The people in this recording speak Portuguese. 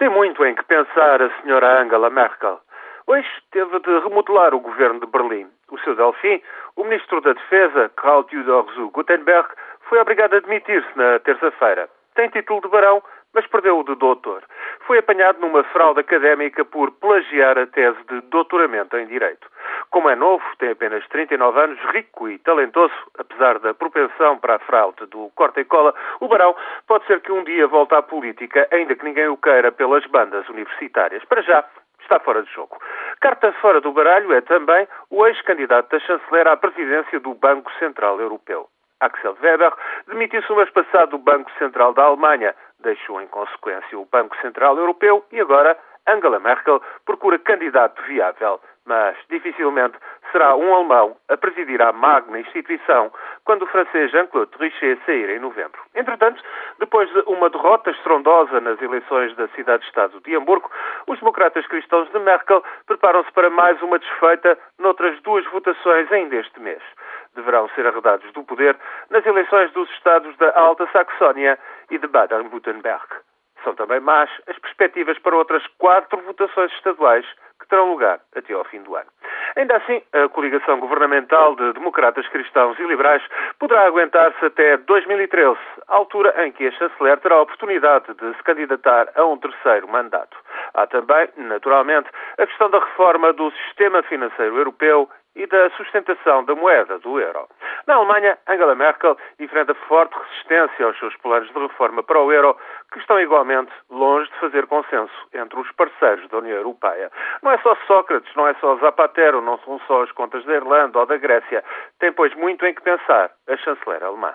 Tem muito em que pensar a senhora Angela Merkel. Hoje teve de remodelar o governo de Berlim. O seu Delfim, o ministro da Defesa, Karl Theodor zu Gutenberg, foi obrigado a demitir-se na terça-feira. Tem título de barão, mas perdeu o de doutor. Foi apanhado numa fraude académica por plagiar a tese de doutoramento em Direito. Como é novo, tem apenas 39 anos, rico e talentoso, apesar da propensão para a fraude do corta e cola, o Barão pode ser que um dia volte à política, ainda que ninguém o queira pelas bandas universitárias. Para já, está fora de jogo. Carta fora do baralho é também o ex-candidato da chanceler à presidência do Banco Central Europeu. Axel Weber demitiu-se o mês passado do Banco Central da Alemanha, deixou em consequência o Banco Central Europeu e agora Angela Merkel procura candidato viável. Mas dificilmente será um alemão a presidir a magna instituição quando o francês Jean-Claude Trichet sair em novembro. Entretanto, depois de uma derrota estrondosa nas eleições da cidade-estado de Hamburgo, os democratas cristãos de Merkel preparam-se para mais uma desfeita noutras duas votações ainda este mês deverão ser arredados do poder nas eleições dos estados da Alta Saxónia e de Baden-Württemberg. São também más as perspectivas para outras quatro votações estaduais terão lugar até ao fim do ano. Ainda assim, a coligação governamental de democratas cristãos e liberais poderá aguentar-se até 2013, altura em que a chanceler terá a oportunidade de se candidatar a um terceiro mandato. Há também, naturalmente, a questão da reforma do sistema financeiro europeu e da sustentação da moeda do euro. Na Alemanha, Angela Merkel enfrenta forte resistência aos seus planos de reforma para o euro, que estão igualmente longe de fazer consenso entre os parceiros da União Europeia. Não é só Sócrates, não é só Zapatero, não são só as contas da Irlanda ou da Grécia. Tem, pois, muito em que pensar a chanceler alemã.